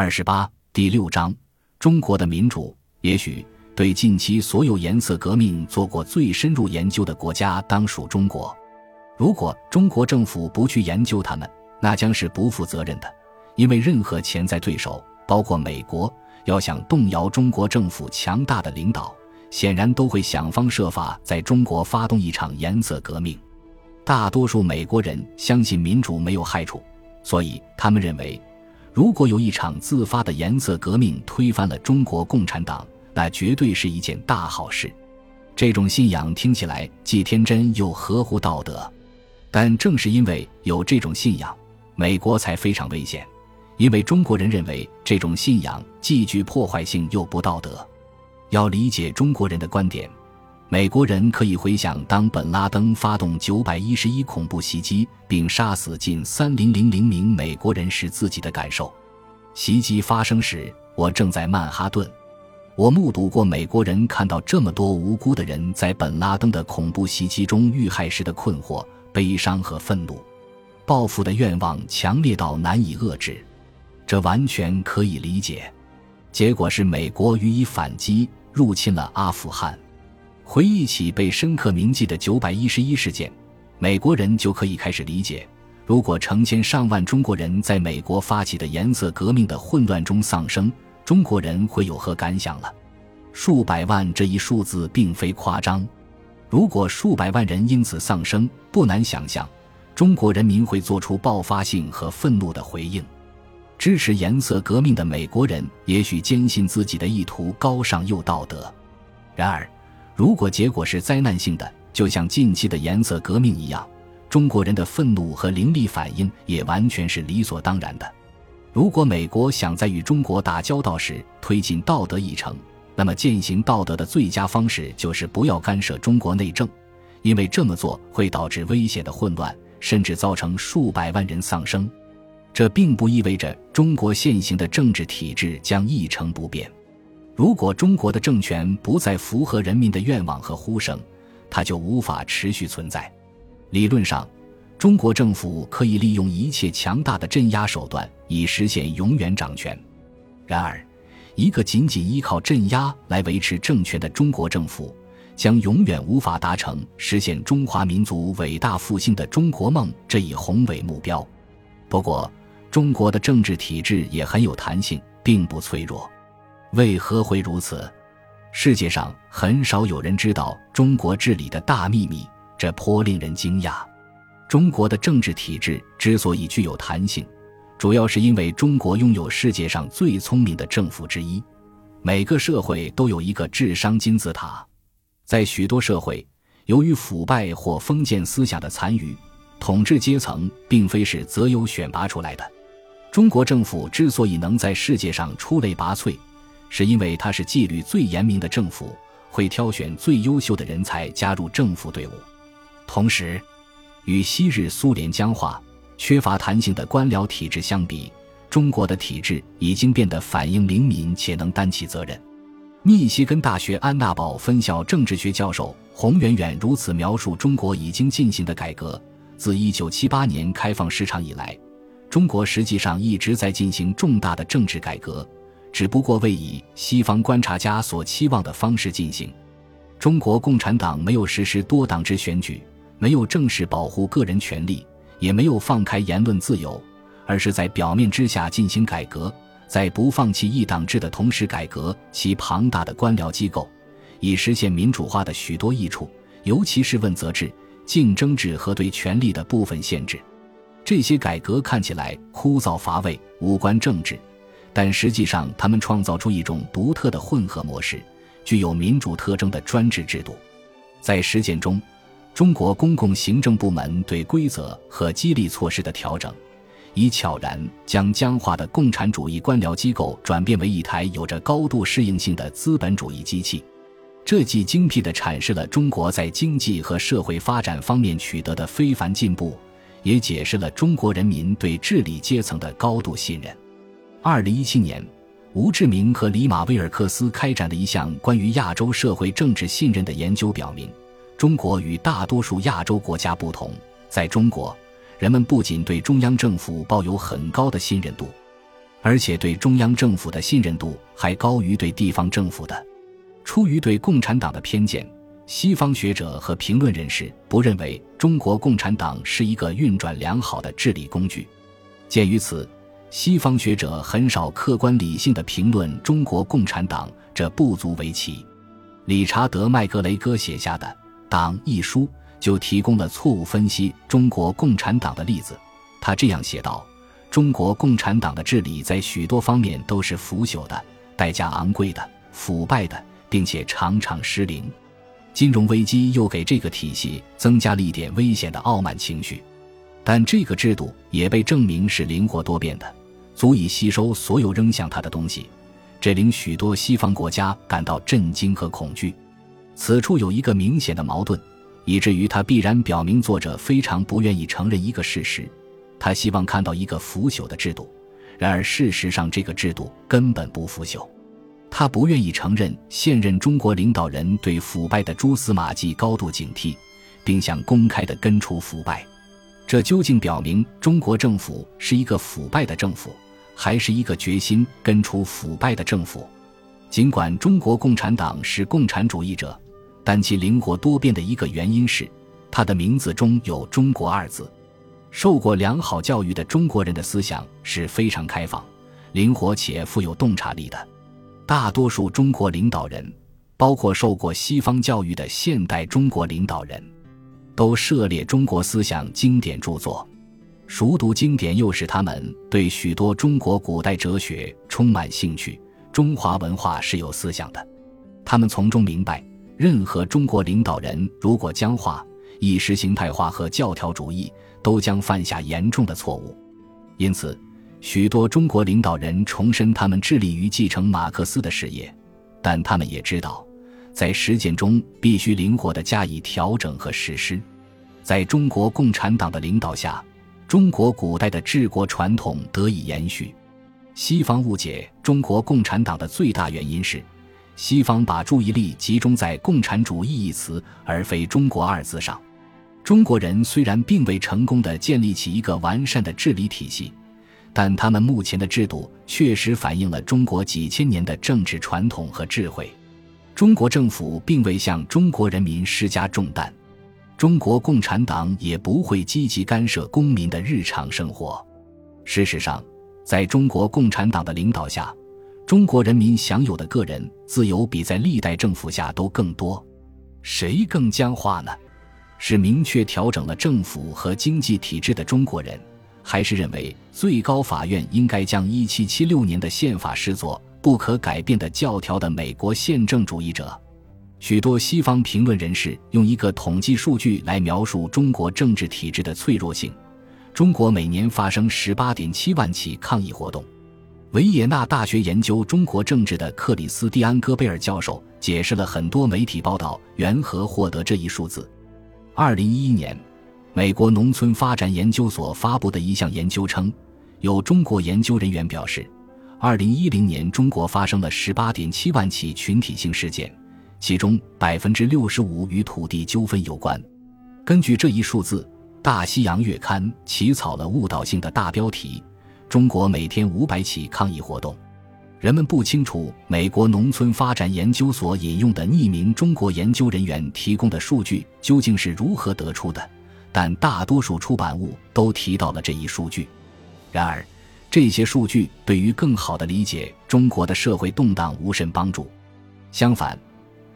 二十八第六章中国的民主。也许对近期所有颜色革命做过最深入研究的国家，当属中国。如果中国政府不去研究他们，那将是不负责任的。因为任何潜在对手，包括美国，要想动摇中国政府强大的领导，显然都会想方设法在中国发动一场颜色革命。大多数美国人相信民主没有害处，所以他们认为。如果有一场自发的颜色革命推翻了中国共产党，那绝对是一件大好事。这种信仰听起来既天真又合乎道德，但正是因为有这种信仰，美国才非常危险。因为中国人认为这种信仰既具破坏性又不道德。要理解中国人的观点。美国人可以回想，当本拉登发动九百一十一恐怖袭击，并杀死近三零零零名美国人时自己的感受。袭击发生时，我正在曼哈顿，我目睹过美国人看到这么多无辜的人在本拉登的恐怖袭击中遇害时的困惑、悲伤和愤怒，报复的愿望强烈到难以遏制。这完全可以理解。结果是美国予以反击，入侵了阿富汗。回忆起被深刻铭记的九百一十一事件，美国人就可以开始理解：如果成千上万中国人在美国发起的颜色革命的混乱中丧生，中国人会有何感想了。数百万这一数字并非夸张。如果数百万人因此丧生，不难想象，中国人民会做出爆发性和愤怒的回应。支持颜色革命的美国人也许坚信自己的意图高尚又道德，然而。如果结果是灾难性的，就像近期的颜色革命一样，中国人的愤怒和凌厉反应也完全是理所当然的。如果美国想在与中国打交道时推进道德议程，那么践行道德的最佳方式就是不要干涉中国内政，因为这么做会导致危险的混乱，甚至造成数百万人丧生。这并不意味着中国现行的政治体制将一成不变。如果中国的政权不再符合人民的愿望和呼声，它就无法持续存在。理论上，中国政府可以利用一切强大的镇压手段以实现永远掌权。然而，一个仅仅依靠镇压来维持政权的中国政府，将永远无法达成实现中华民族伟大复兴的中国梦这一宏伟目标。不过，中国的政治体制也很有弹性，并不脆弱。为何会如此？世界上很少有人知道中国治理的大秘密，这颇令人惊讶。中国的政治体制之所以具有弹性，主要是因为中国拥有世界上最聪明的政府之一。每个社会都有一个智商金字塔，在许多社会，由于腐败或封建思想的残余，统治阶层并非是择优选拔出来的。中国政府之所以能在世界上出类拔萃，是因为它是纪律最严明的政府，会挑选最优秀的人才加入政府队伍。同时，与昔日苏联僵化、缺乏弹性的官僚体制相比，中国的体制已经变得反应灵敏且能担起责任。密歇根大学安娜堡分校政治学教授洪远远如此描述中国已经进行的改革：自1978年开放市场以来，中国实际上一直在进行重大的政治改革。只不过为以西方观察家所期望的方式进行。中国共产党没有实施多党制选举，没有正式保护个人权利，也没有放开言论自由，而是在表面之下进行改革，在不放弃一党制的同时改革其庞大的官僚机构，以实现民主化的许多益处，尤其是问责制、竞争制和对权力的部分限制。这些改革看起来枯燥乏味，无关政治。但实际上，他们创造出一种独特的混合模式，具有民主特征的专制制度。在实践中，中国公共行政部门对规则和激励措施的调整，已悄然将僵化的共产主义官僚机构转变为一台有着高度适应性的资本主义机器。这既精辟地阐释了中国在经济和社会发展方面取得的非凡进步，也解释了中国人民对治理阶层的高度信任。二零一七年，吴志明和里马威尔克斯开展的一项关于亚洲社会政治信任的研究表明，中国与大多数亚洲国家不同，在中国，人们不仅对中央政府抱有很高的信任度，而且对中央政府的信任度还高于对地方政府的。出于对共产党的偏见，西方学者和评论人士不认为中国共产党是一个运转良好的治理工具。鉴于此，西方学者很少客观理性的评论中国共产党，这不足为奇。理查德·麦格雷戈写下的《党》一书就提供了错误分析中国共产党的例子。他这样写道：“中国共产党的治理在许多方面都是腐朽的、代价昂贵的、腐败的。”并且常常失灵，金融危机又给这个体系增加了一点危险的傲慢情绪。但这个制度也被证明是灵活多变的，足以吸收所有扔向他的东西，这令许多西方国家感到震惊和恐惧。此处有一个明显的矛盾，以至于他必然表明作者非常不愿意承认一个事实：他希望看到一个腐朽的制度。然而事实上，这个制度根本不腐朽。他不愿意承认现任中国领导人对腐败的蛛丝马迹高度警惕，并想公开的根除腐败。这究竟表明中国政府是一个腐败的政府，还是一个决心根除腐败的政府？尽管中国共产党是共产主义者，但其灵活多变的一个原因是，它的名字中有“中国”二字。受过良好教育的中国人的思想是非常开放、灵活且富有洞察力的。大多数中国领导人，包括受过西方教育的现代中国领导人，都涉猎中国思想经典著作，熟读经典又使他们对许多中国古代哲学充满兴趣。中华文化是有思想的，他们从中明白，任何中国领导人如果僵化、意识形态化和教条主义，都将犯下严重的错误。因此。许多中国领导人重申他们致力于继承马克思的事业，但他们也知道，在实践中必须灵活地加以调整和实施。在中国共产党的领导下，中国古代的治国传统得以延续。西方误解中国共产党的最大原因是，西方把注意力集中在“共产主义”一词而非“中国”二字上。中国人虽然并未成功地建立起一个完善的治理体系。但他们目前的制度确实反映了中国几千年的政治传统和智慧。中国政府并未向中国人民施加重担，中国共产党也不会积极干涉公民的日常生活。事实上，在中国共产党的领导下，中国人民享有的个人自由比在历代政府下都更多。谁更僵化呢？是明确调整了政府和经济体制的中国人。还是认为最高法院应该将一七七六年的宪法视作不可改变的教条的美国宪政主义者，许多西方评论人士用一个统计数据来描述中国政治体制的脆弱性：中国每年发生十八点七万起抗议活动。维也纳大学研究中国政治的克里斯蒂安·戈贝尔教授解释了很多媒体报道缘何获得这一数字。二零一一年。美国农村发展研究所发布的一项研究称，有中国研究人员表示，2010年中国发生了18.7万起群体性事件，其中65%与土地纠纷有关。根据这一数字，《大西洋月刊》起草了误导性的大标题：“中国每天500起抗议活动。”人们不清楚美国农村发展研究所引用的匿名中国研究人员提供的数据究竟是如何得出的。但大多数出版物都提到了这一数据。然而，这些数据对于更好的理解中国的社会动荡无甚帮助。相反，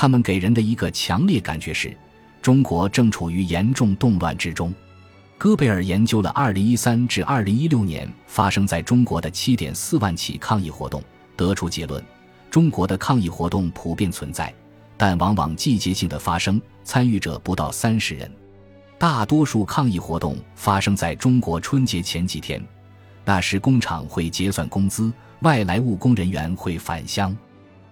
他们给人的一个强烈感觉是，中国正处于严重动乱之中。戈贝尔研究了2013至2016年发生在中国的7.4万起抗议活动，得出结论：中国的抗议活动普遍存在，但往往季节性的发生，参与者不到三十人。大多数抗议活动发生在中国春节前几天，那时工厂会结算工资，外来务工人员会返乡。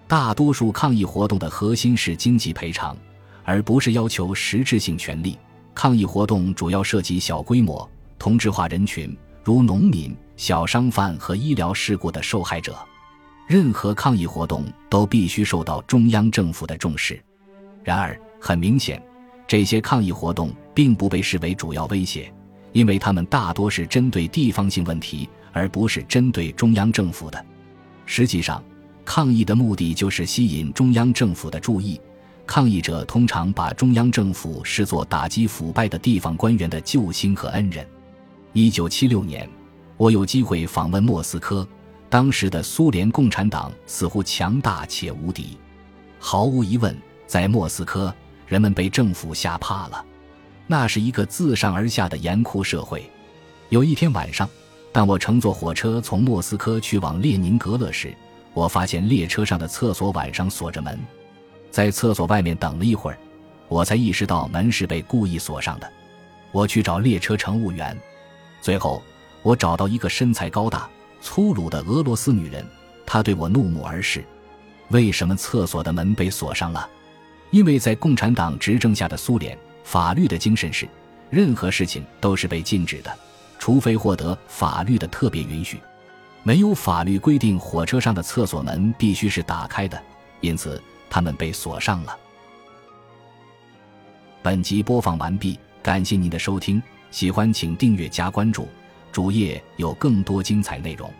大多数抗议活动的核心是经济赔偿，而不是要求实质性权利。抗议活动主要涉及小规模、同质化人群，如农民、小商贩和医疗事故的受害者。任何抗议活动都必须受到中央政府的重视。然而，很明显。这些抗议活动并不被视为主要威胁，因为他们大多是针对地方性问题，而不是针对中央政府的。实际上，抗议的目的就是吸引中央政府的注意。抗议者通常把中央政府视作打击腐败的地方官员的救星和恩人。一九七六年，我有机会访问莫斯科，当时的苏联共产党似乎强大且无敌。毫无疑问，在莫斯科，人们被政府吓怕了。那是一个自上而下的严酷社会。有一天晚上，当我乘坐火车从莫斯科去往列宁格勒时，我发现列车上的厕所晚上锁着门。在厕所外面等了一会儿，我才意识到门是被故意锁上的。我去找列车乘务员，最后我找到一个身材高大、粗鲁的俄罗斯女人，她对我怒目而视。为什么厕所的门被锁上了？因为在共产党执政下的苏联，法律的精神是，任何事情都是被禁止的，除非获得法律的特别允许。没有法律规定火车上的厕所门必须是打开的，因此。他们被锁上了。本集播放完毕，感谢您的收听，喜欢请订阅加关注，主页有更多精彩内容。